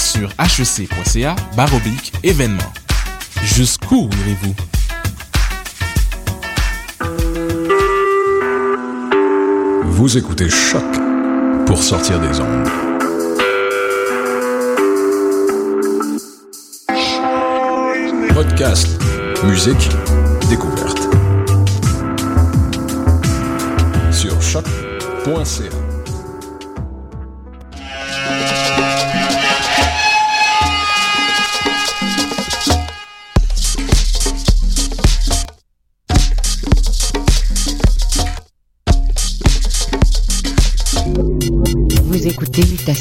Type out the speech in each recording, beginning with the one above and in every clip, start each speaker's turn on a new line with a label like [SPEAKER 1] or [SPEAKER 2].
[SPEAKER 1] sur hec.ca baroblique événement. Jusqu'où irez-vous?
[SPEAKER 2] Vous écoutez Choc pour sortir des ondes. Podcast, musique, découverte. Sur choc.ca.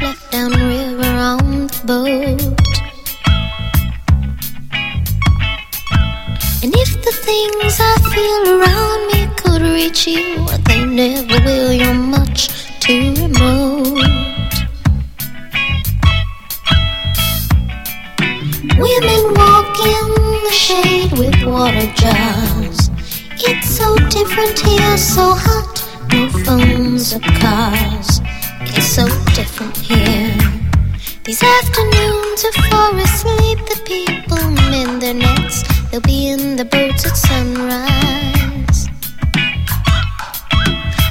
[SPEAKER 3] Left down river on the boat. And if the things I feel around me could reach you, they never will, you're much too remote. Women walk in the shade with water jars. It's so different here, so hot. No phones or cars. It's so different here. These afternoons are for asleep. The people mend their nets. They'll be in the boats at sunrise.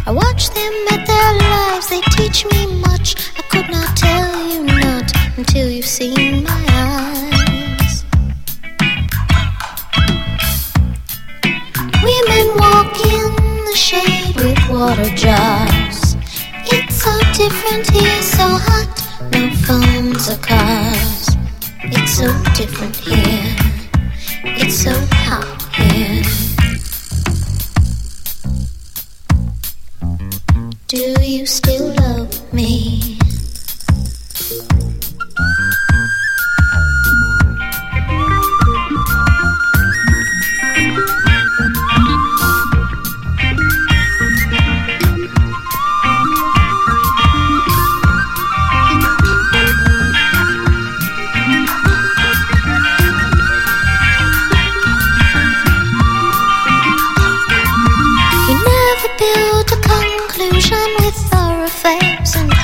[SPEAKER 3] I watch them at their lives. They teach me much. I could not tell you not until you've seen my eyes. Women walk in the shade with water jars. Different here, so hot. No phones or cars. It's so different here. It's so hot here. Do you still love me?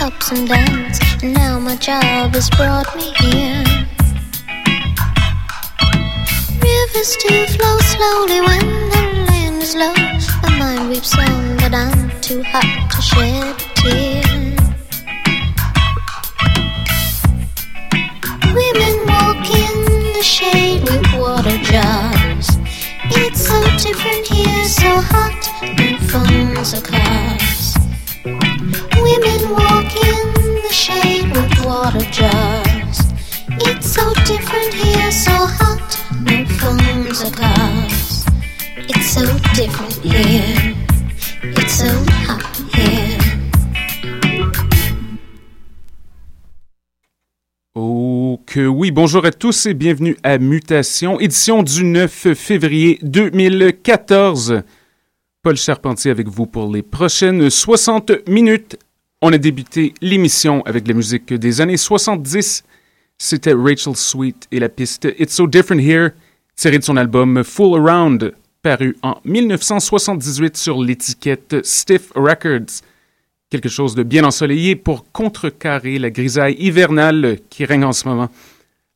[SPEAKER 3] Ups and downs. And now my job has brought me here. Rivers do flow slowly when the land is low. My mind weeps on, but I'm too hot to shed a tear. Women walk in the shade with water jars. It's so different here, so hot, no phones or cars. Water jars.
[SPEAKER 4] Que oui, bonjour à tous et bienvenue à Mutation, édition du 9 février 2014. Paul Charpentier avec vous pour les prochaines 60 minutes. On a débuté l'émission avec la musique des années 70. C'était Rachel Sweet et la piste It's So Different Here, tirée de son album Full Around, paru en 1978 sur l'étiquette Stiff Records quelque chose de bien ensoleillé pour contrecarrer la grisaille hivernale qui règne en ce moment.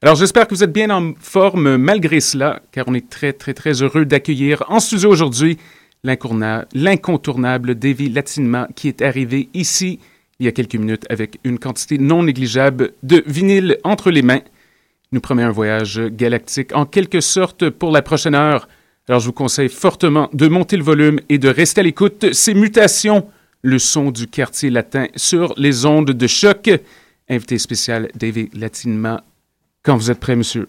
[SPEAKER 4] Alors j'espère que vous êtes bien en forme malgré cela, car on est très très très heureux d'accueillir en studio aujourd'hui l'incontourna- l'incontournable Davy Latinma qui est arrivé ici il y a quelques minutes avec une quantité non négligeable de vinyle entre les mains. nous promet un voyage galactique en quelque sorte pour la prochaine heure. Alors je vous conseille fortement de monter le volume et de rester à l'écoute. Ces mutations, le son du quartier latin sur les ondes de choc. Invité spécial David Latinma. Quand vous êtes prêt, monsieur?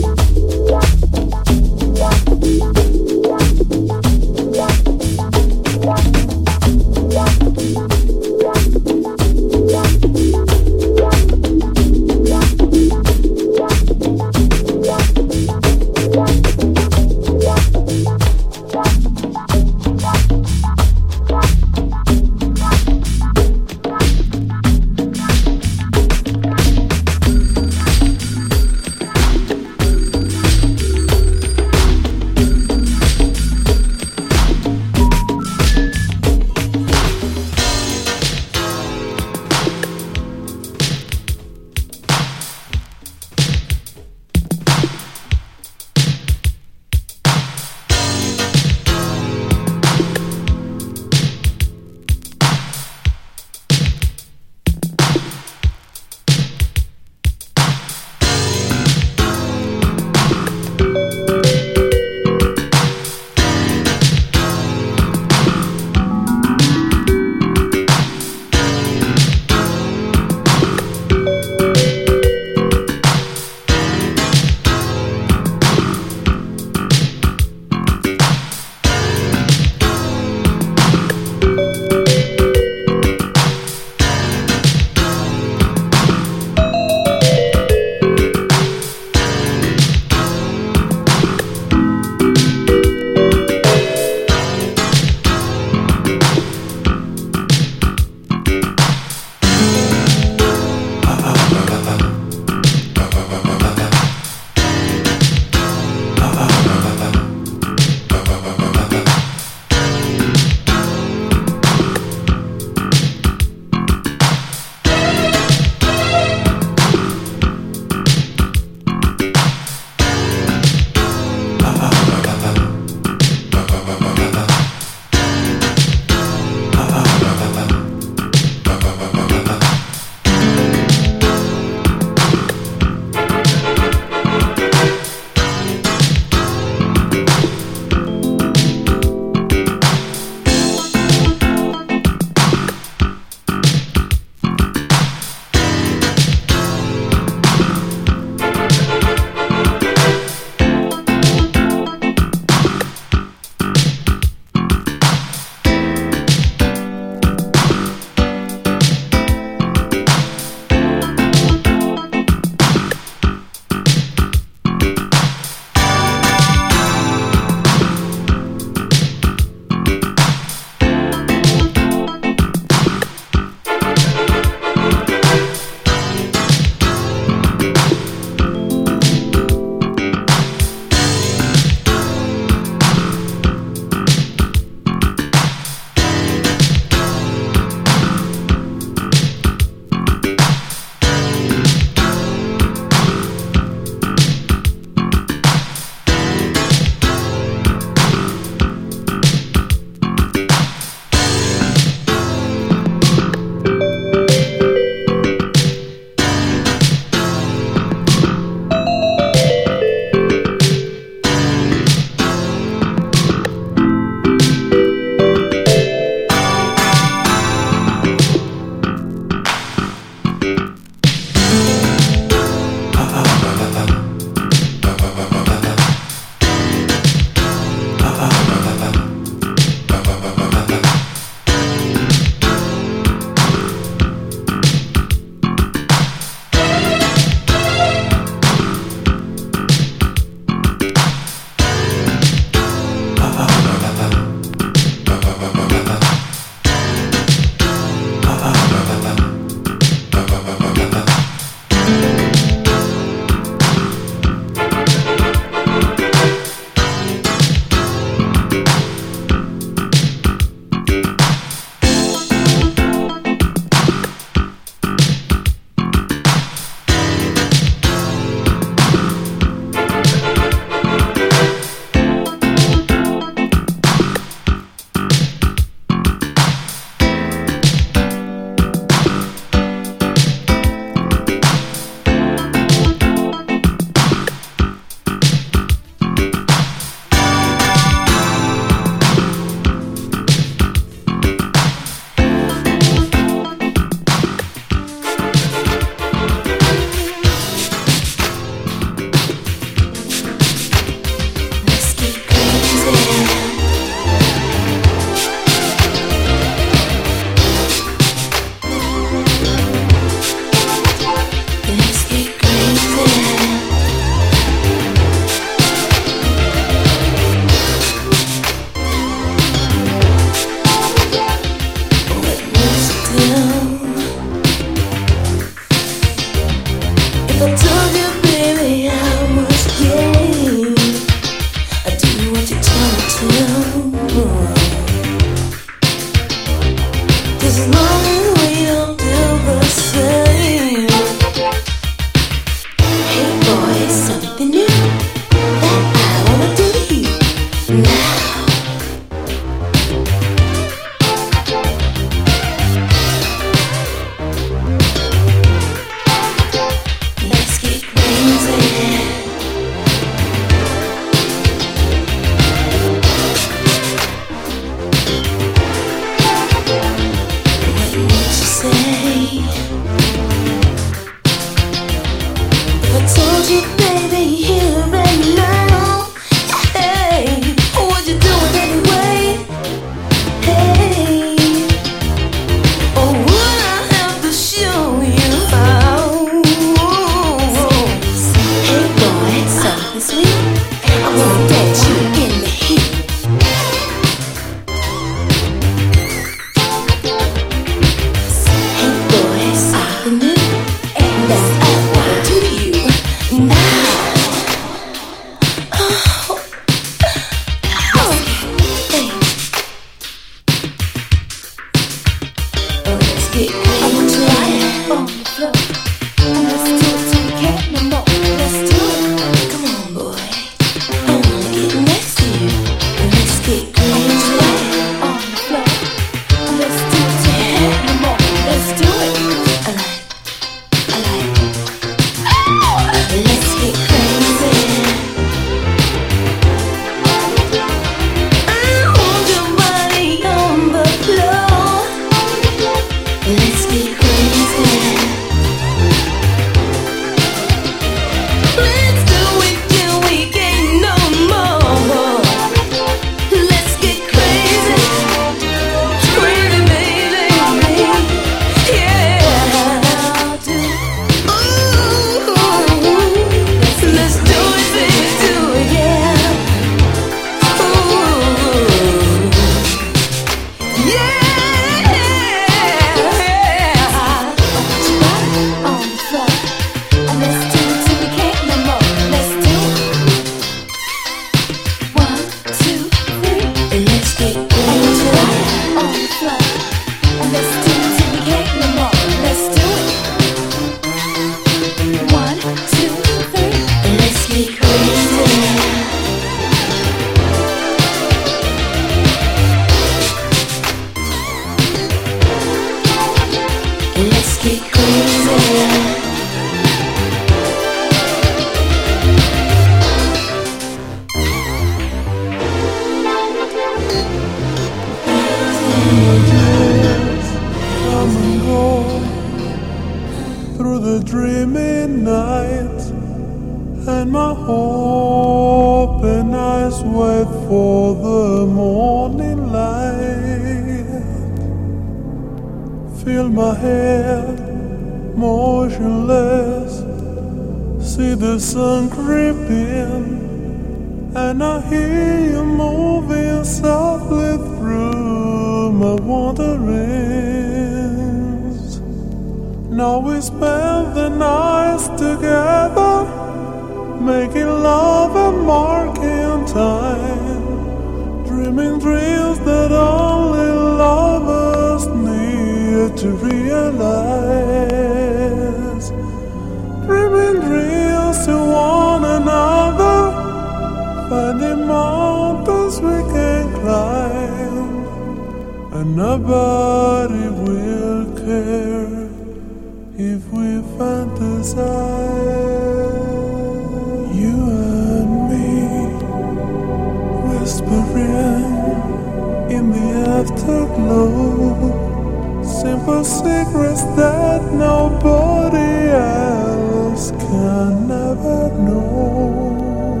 [SPEAKER 5] secrets that nobody else can ever know.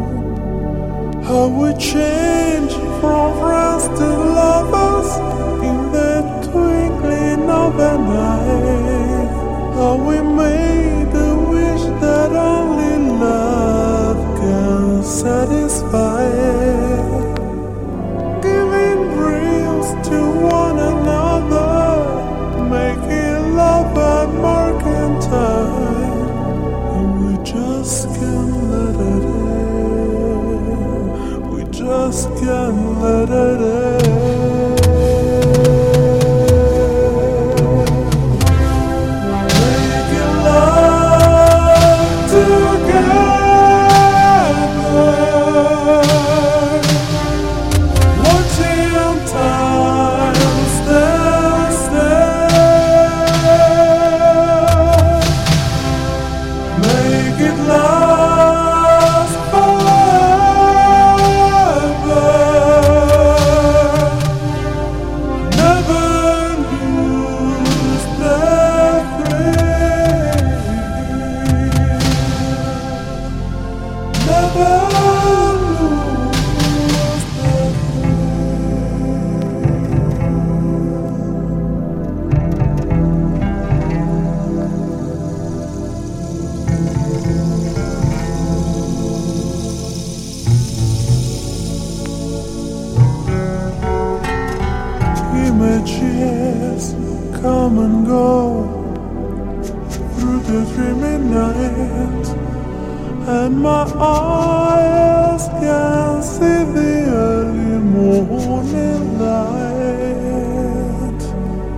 [SPEAKER 5] How we change. Come and go through the dreamy night, and my eyes can see the early morning light.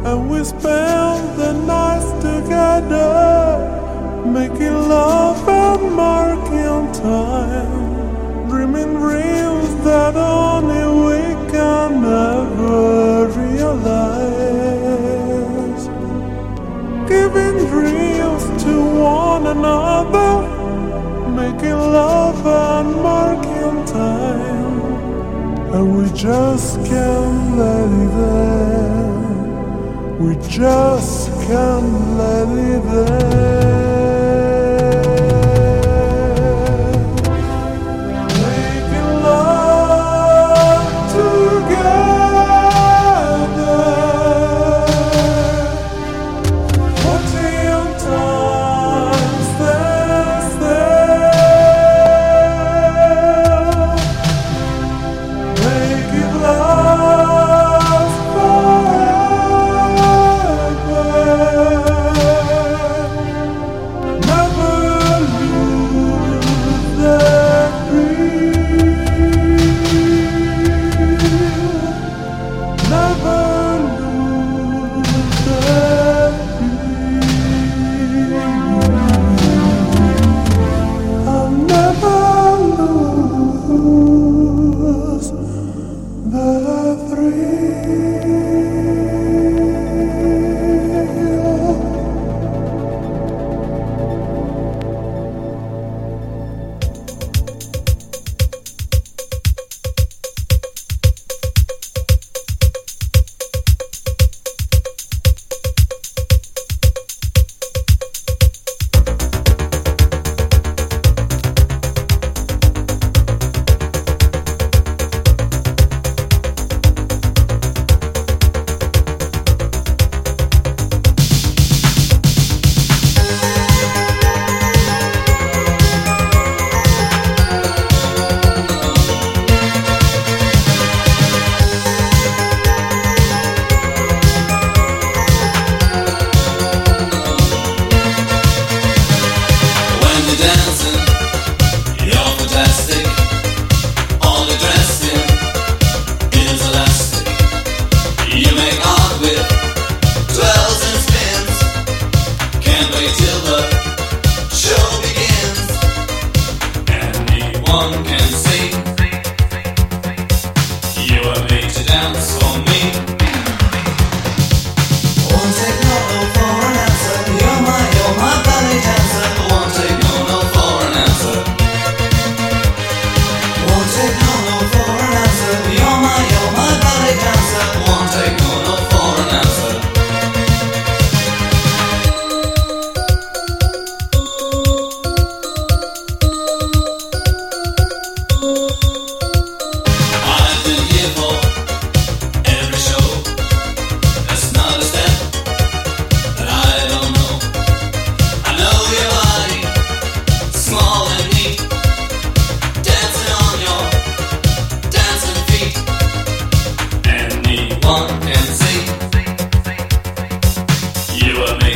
[SPEAKER 5] And we spend the nights together, making love and marking time, dreaming dreams that only we can never to one another, making love and marking time, and we just can't let it end. We just can't let it end.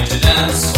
[SPEAKER 1] To dance.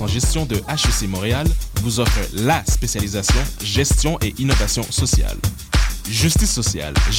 [SPEAKER 1] En gestion de HEC Montréal vous offre la spécialisation gestion et innovation sociale. Justice sociale,